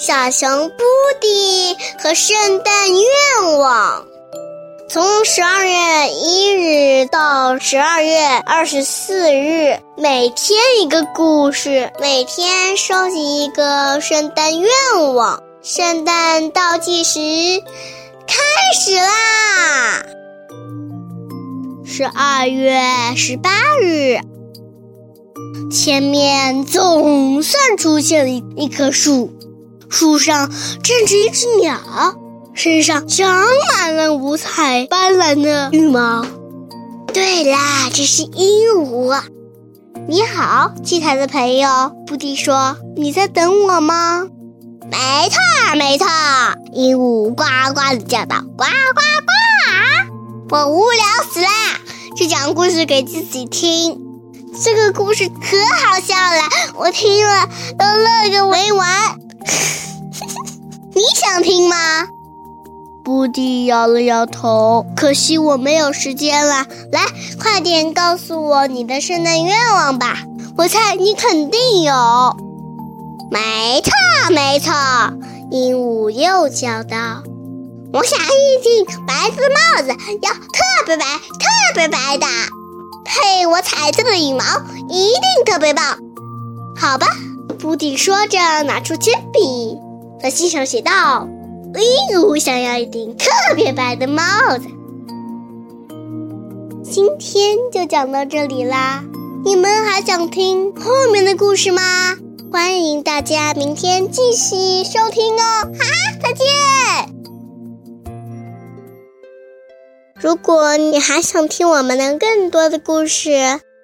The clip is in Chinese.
小熊布迪和圣诞愿望。从十二月一日到十二月二十四日，每天一个故事，每天收集一个圣诞愿望。圣诞倒计时开始啦！十二月十八日，前面总算出现了一棵树，树上站着一只鸟。身上长满了五彩斑斓的羽毛。对啦，这是鹦鹉。你好，七彩的朋友。布迪说：“你在等我吗？”没错，没错。鹦鹉呱呱的叫道：“呱呱呱！”我无聊死啦，就讲故事给自己听。这个故事可好笑了，我听了都乐个没完。你想听吗？布迪摇了摇头，可惜我没有时间了。来，快点告诉我你的圣诞愿望吧！我猜你肯定有。没错，没错，鹦鹉又叫道：“我想一顶白色帽子，要特别白、特别白的，配我彩色的羽毛，一定特别棒。”好吧，布丁说着，拿出铅笔，在信上写道。鹦鹉想要一顶特别白的帽子。今天就讲到这里啦，你们还想听后面的故事吗？欢迎大家明天继续收听哦！啊，再见！如果你还想听我们的更多的故事，